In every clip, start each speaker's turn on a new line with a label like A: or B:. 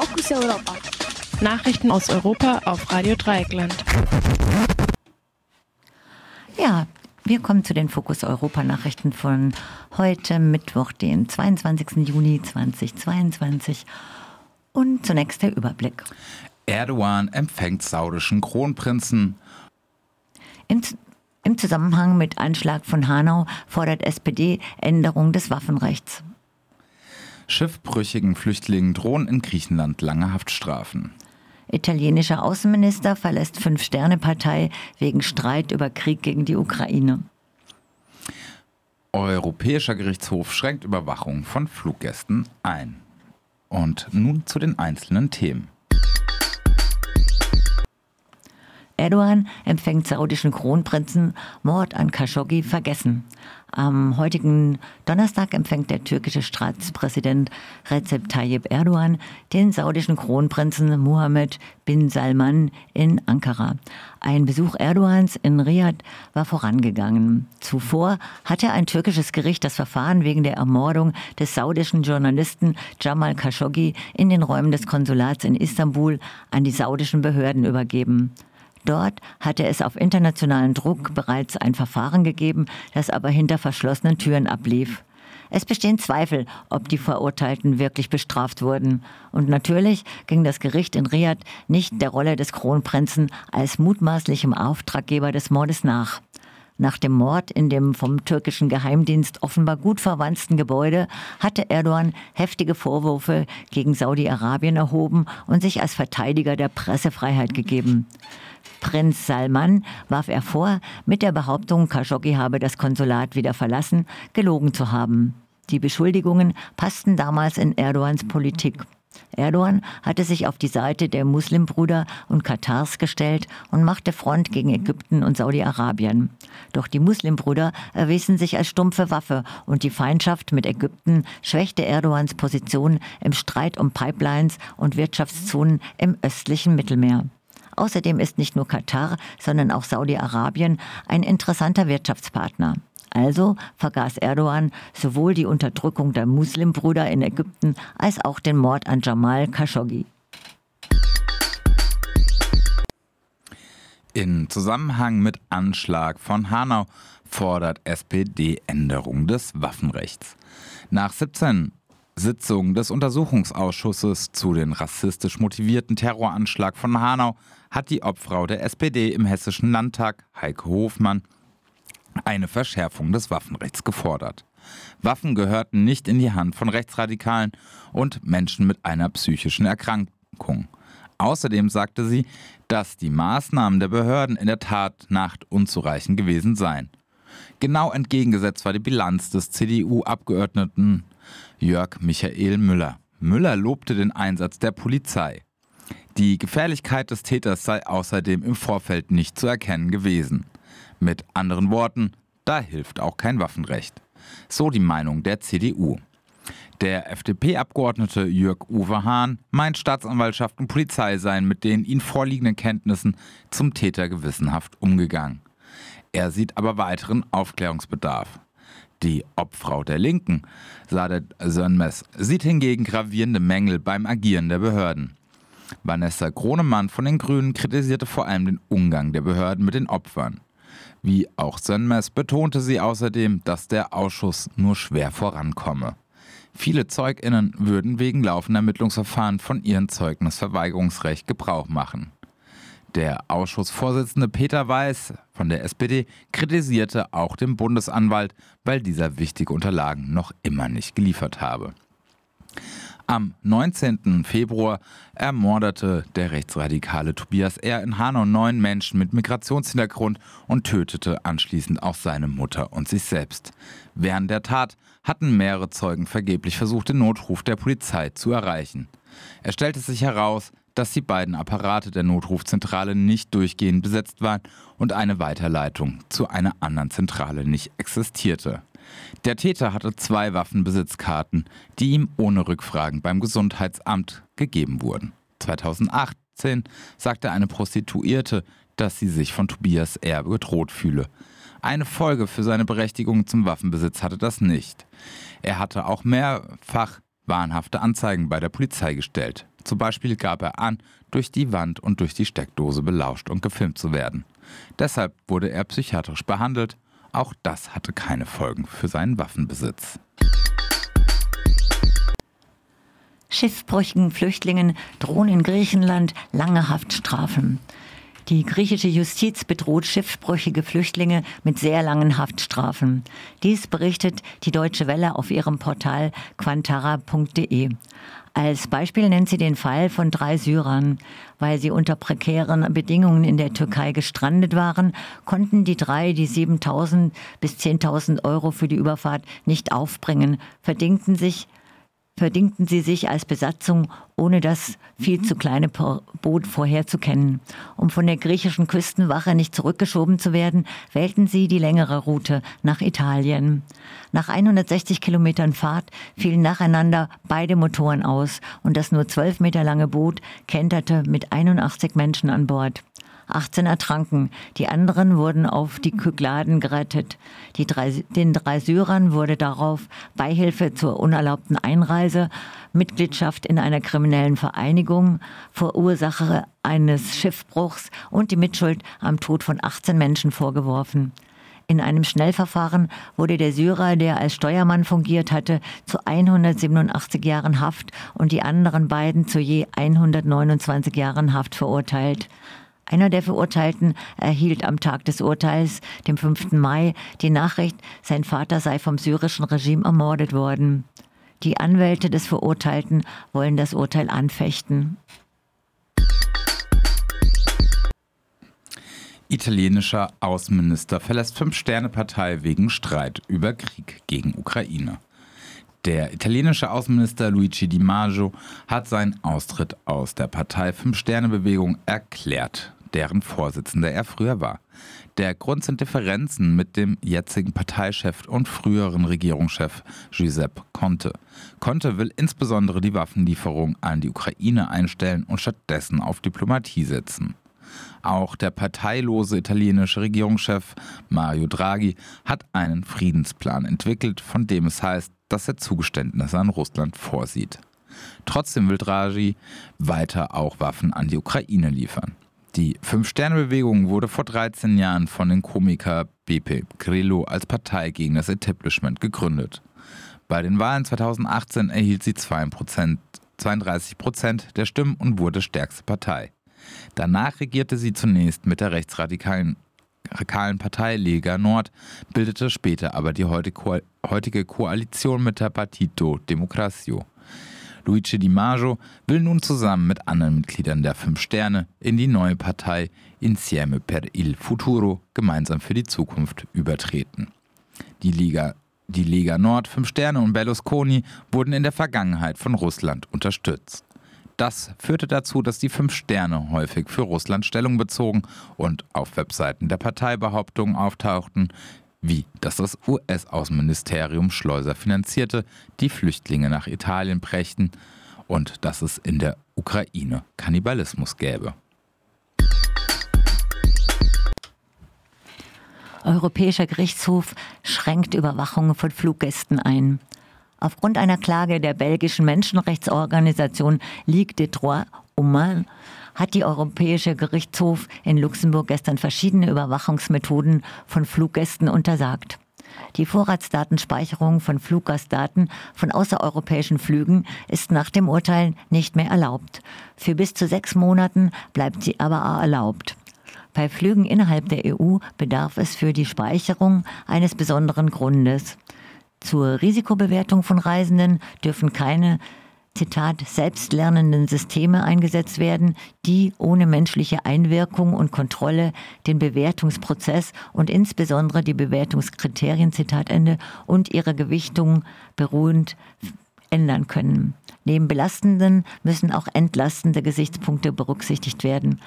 A: Fokus Europa.
B: Nachrichten aus Europa auf Radio Dreieckland.
C: Ja, wir kommen zu den Fokus Europa Nachrichten von heute Mittwoch, den 22. Juni 2022. Und zunächst der Überblick.
D: Erdogan empfängt saudischen Kronprinzen.
C: In, Im Zusammenhang mit Anschlag von Hanau fordert SPD Änderung des Waffenrechts.
D: Schiffbrüchigen Flüchtlingen drohen in Griechenland lange Haftstrafen.
C: Italienischer Außenminister verlässt Fünf-Sterne-Partei wegen Streit über Krieg gegen die Ukraine.
D: Europäischer Gerichtshof schränkt Überwachung von Fluggästen ein. Und nun zu den einzelnen Themen.
C: Erdogan empfängt saudischen Kronprinzen, Mord an Khashoggi vergessen. Am heutigen Donnerstag empfängt der türkische Staatspräsident Recep Tayyip Erdogan den saudischen Kronprinzen Mohammed bin Salman in Ankara. Ein Besuch Erdogans in Riyadh war vorangegangen. Zuvor hatte ein türkisches Gericht das Verfahren wegen der Ermordung des saudischen Journalisten Jamal Khashoggi in den Räumen des Konsulats in Istanbul an die saudischen Behörden übergeben. Dort hatte es auf internationalen Druck bereits ein Verfahren gegeben, das aber hinter verschlossenen Türen ablief. Es bestehen Zweifel, ob die Verurteilten wirklich bestraft wurden. Und natürlich ging das Gericht in Riyadh nicht der Rolle des Kronprinzen als mutmaßlichem Auftraggeber des Mordes nach. Nach dem Mord in dem vom türkischen Geheimdienst offenbar gut verwandten Gebäude hatte Erdogan heftige Vorwürfe gegen Saudi-Arabien erhoben und sich als Verteidiger der Pressefreiheit gegeben. Prinz Salman warf er vor, mit der Behauptung, Khashoggi habe das Konsulat wieder verlassen, gelogen zu haben. Die Beschuldigungen passten damals in Erdogans Politik. Erdogan hatte sich auf die Seite der Muslimbrüder und Katars gestellt und machte Front gegen Ägypten und Saudi-Arabien. Doch die Muslimbrüder erwiesen sich als stumpfe Waffe und die Feindschaft mit Ägypten schwächte Erdogans Position im Streit um Pipelines und Wirtschaftszonen im östlichen Mittelmeer. Außerdem ist nicht nur Katar, sondern auch Saudi-Arabien ein interessanter Wirtschaftspartner. Also vergaß Erdogan sowohl die Unterdrückung der Muslimbrüder in Ägypten als auch den Mord an Jamal Khashoggi.
D: In Zusammenhang mit Anschlag von Hanau fordert SPD Änderung des Waffenrechts. Nach 17 Sitzungen des Untersuchungsausschusses zu den rassistisch motivierten Terroranschlag von Hanau hat die Obfrau der SPD im Hessischen Landtag, Heike Hofmann, eine Verschärfung des Waffenrechts gefordert. Waffen gehörten nicht in die Hand von Rechtsradikalen und Menschen mit einer psychischen Erkrankung. Außerdem sagte sie, dass die Maßnahmen der Behörden in der Tat unzureichend gewesen seien. Genau entgegengesetzt war die Bilanz des CDU-Abgeordneten Jörg Michael Müller. Müller lobte den Einsatz der Polizei. Die Gefährlichkeit des Täters sei außerdem im Vorfeld nicht zu erkennen gewesen. Mit anderen Worten, da hilft auch kein Waffenrecht. So die Meinung der CDU. Der FDP-Abgeordnete Jörg Uwe Hahn meint, Staatsanwaltschaft und Polizei seien mit den ihnen vorliegenden Kenntnissen zum Täter gewissenhaft umgegangen. Er sieht aber weiteren Aufklärungsbedarf. Die Obfrau der Linken, Sadet Sönmez, sieht hingegen gravierende Mängel beim Agieren der Behörden. Vanessa Gronemann von den Grünen kritisierte vor allem den Umgang der Behörden mit den Opfern. Wie auch Sönmez betonte sie außerdem, dass der Ausschuss nur schwer vorankomme. Viele ZeugInnen würden wegen laufender Ermittlungsverfahren von ihrem Zeugnisverweigerungsrecht Gebrauch machen. Der Ausschussvorsitzende Peter Weiß von der SPD kritisierte auch den Bundesanwalt, weil dieser wichtige Unterlagen noch immer nicht geliefert habe. Am 19. Februar ermordete der rechtsradikale Tobias R. in Hanau neun Menschen mit Migrationshintergrund und tötete anschließend auch seine Mutter und sich selbst. Während der Tat hatten mehrere Zeugen vergeblich versucht, den Notruf der Polizei zu erreichen. Es stellte sich heraus, dass die beiden Apparate der Notrufzentrale nicht durchgehend besetzt waren und eine Weiterleitung zu einer anderen Zentrale nicht existierte. Der Täter hatte zwei Waffenbesitzkarten, die ihm ohne Rückfragen beim Gesundheitsamt gegeben wurden. 2018 sagte eine Prostituierte, dass sie sich von Tobias R. bedroht fühle. Eine Folge für seine Berechtigung zum Waffenbesitz hatte das nicht. Er hatte auch mehrfach wahnhafte Anzeigen bei der Polizei gestellt. Zum Beispiel gab er an, durch die Wand und durch die Steckdose belauscht und gefilmt zu werden. Deshalb wurde er psychiatrisch behandelt. Auch das hatte keine Folgen für seinen Waffenbesitz.
C: Schiffbrüchigen Flüchtlingen drohen in Griechenland lange Haftstrafen. Die griechische Justiz bedroht schiffsbrüchige Flüchtlinge mit sehr langen Haftstrafen. Dies berichtet die Deutsche Welle auf ihrem Portal quantara.de. Als Beispiel nennt sie den Fall von drei Syrern. Weil sie unter prekären Bedingungen in der Türkei gestrandet waren, konnten die drei die 7.000 bis 10.000 Euro für die Überfahrt nicht aufbringen, verdingten sich verdingten sie sich als Besatzung, ohne das viel zu kleine Boot vorher zu kennen. Um von der griechischen Küstenwache nicht zurückgeschoben zu werden, wählten sie die längere Route nach Italien. Nach 160 Kilometern Fahrt fielen nacheinander beide Motoren aus und das nur zwölf Meter lange Boot kenterte mit 81 Menschen an Bord. 18 ertranken. Die anderen wurden auf die Kykladen gerettet. Drei, den drei Syrern wurde darauf Beihilfe zur unerlaubten Einreise, Mitgliedschaft in einer kriminellen Vereinigung, Verursacher eines Schiffbruchs und die Mitschuld am Tod von 18 Menschen vorgeworfen. In einem Schnellverfahren wurde der Syrer, der als Steuermann fungiert hatte, zu 187 Jahren Haft und die anderen beiden zu je 129 Jahren Haft verurteilt. Einer der Verurteilten erhielt am Tag des Urteils, dem 5. Mai, die Nachricht, sein Vater sei vom syrischen Regime ermordet worden. Die Anwälte des Verurteilten wollen das Urteil anfechten.
D: Italienischer Außenminister verlässt Fünf-Sterne-Partei wegen Streit über Krieg gegen Ukraine. Der italienische Außenminister Luigi Di Maggio hat seinen Austritt aus der Partei Fünf-Sterne-Bewegung erklärt deren Vorsitzender er früher war. Der Grund sind Differenzen mit dem jetzigen Parteichef und früheren Regierungschef Giuseppe Conte. Conte will insbesondere die Waffenlieferung an die Ukraine einstellen und stattdessen auf Diplomatie setzen. Auch der parteilose italienische Regierungschef Mario Draghi hat einen Friedensplan entwickelt, von dem es heißt, dass er Zugeständnisse an Russland vorsieht. Trotzdem will Draghi weiter auch Waffen an die Ukraine liefern. Die Fünf-Sterne-Bewegung wurde vor 13 Jahren von dem Komiker Beppe Grillo als Partei gegen das Establishment gegründet. Bei den Wahlen 2018 erhielt sie 32 Prozent der Stimmen und wurde stärkste Partei. Danach regierte sie zunächst mit der rechtsradikalen Partei Lega Nord, bildete später aber die heutige Koalition mit der Partito Democrazio. Luigi Di Maggio will nun zusammen mit anderen Mitgliedern der Fünf Sterne in die neue Partei Insieme per il Futuro gemeinsam für die Zukunft übertreten. Die Liga die Lega Nord, Fünf Sterne und Berlusconi wurden in der Vergangenheit von Russland unterstützt. Das führte dazu, dass die Fünf Sterne häufig für Russland Stellung bezogen und auf Webseiten der Partei Behauptungen auftauchten, wie dass das US-Außenministerium Schleuser finanzierte, die Flüchtlinge nach Italien brächten und dass es in der Ukraine Kannibalismus gäbe.
C: Europäischer Gerichtshof schränkt Überwachung von Fluggästen ein. Aufgrund einer Klage der belgischen Menschenrechtsorganisation Ligue des Droits Humains hat die Europäische Gerichtshof in Luxemburg gestern verschiedene Überwachungsmethoden von Fluggästen untersagt. Die Vorratsdatenspeicherung von Fluggastdaten von außereuropäischen Flügen ist nach dem Urteil nicht mehr erlaubt. Für bis zu sechs Monaten bleibt sie aber erlaubt. Bei Flügen innerhalb der EU bedarf es für die Speicherung eines besonderen Grundes. Zur Risikobewertung von Reisenden dürfen keine Zitat, selbstlernenden Systeme eingesetzt werden, die ohne menschliche Einwirkung und Kontrolle den Bewertungsprozess und insbesondere die Bewertungskriterien, Zitat Ende, und ihre Gewichtung beruhend ändern können. Neben belastenden müssen auch entlastende Gesichtspunkte berücksichtigt werden.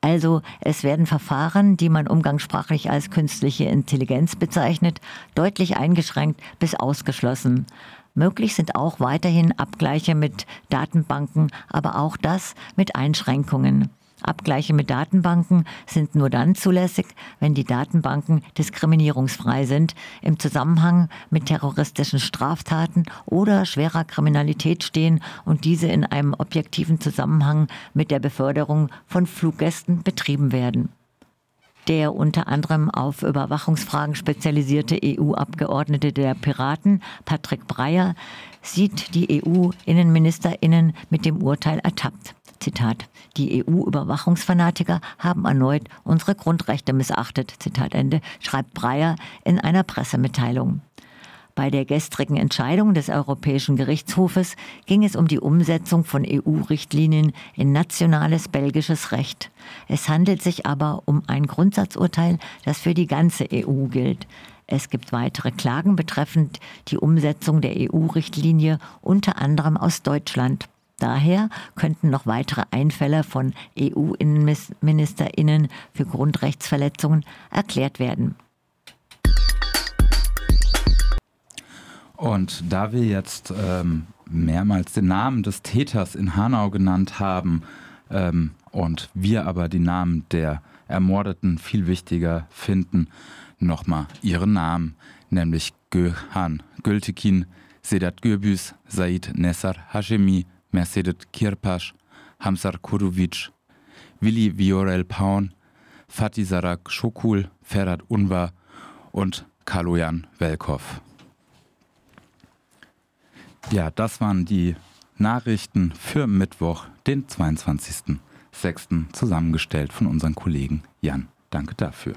C: Also es werden Verfahren, die man umgangssprachlich als künstliche Intelligenz bezeichnet, deutlich eingeschränkt bis ausgeschlossen. Möglich sind auch weiterhin Abgleiche mit Datenbanken, aber auch das mit Einschränkungen. Abgleiche mit Datenbanken sind nur dann zulässig, wenn die Datenbanken diskriminierungsfrei sind im Zusammenhang mit terroristischen Straftaten oder schwerer Kriminalität stehen und diese in einem objektiven Zusammenhang mit der Beförderung von Fluggästen betrieben werden. Der unter anderem auf Überwachungsfragen spezialisierte EU-Abgeordnete der Piraten, Patrick Breyer, sieht die EU-Innenministerinnen mit dem Urteil ertappt. Zitat. Die EU-Überwachungsfanatiker haben erneut unsere Grundrechte missachtet. Zitat Ende, schreibt Breyer in einer Pressemitteilung. Bei der gestrigen Entscheidung des Europäischen Gerichtshofes ging es um die Umsetzung von EU-Richtlinien in nationales belgisches Recht. Es handelt sich aber um ein Grundsatzurteil, das für die ganze EU gilt. Es gibt weitere Klagen betreffend die Umsetzung der EU-Richtlinie, unter anderem aus Deutschland. Daher könnten noch weitere Einfälle von EU-Innenministerinnen für Grundrechtsverletzungen erklärt werden.
D: Und da wir jetzt ähm, mehrmals den Namen des Täters in Hanau genannt haben ähm, und wir aber die Namen der Ermordeten viel wichtiger finden, nochmal ihren Namen, nämlich Göhan Gültekin, Sedat Gürbüz, Said Nessar Hashemi, Mercedes Kirpasch, Hamsar Kurovic, Willi Viorel Paun, Fatih Sarak Schokul, Ferhat Unvar und Kaloyan Welkow. Ja, das waren die Nachrichten für Mittwoch, den 22.06. zusammengestellt von unserem Kollegen Jan. Danke dafür.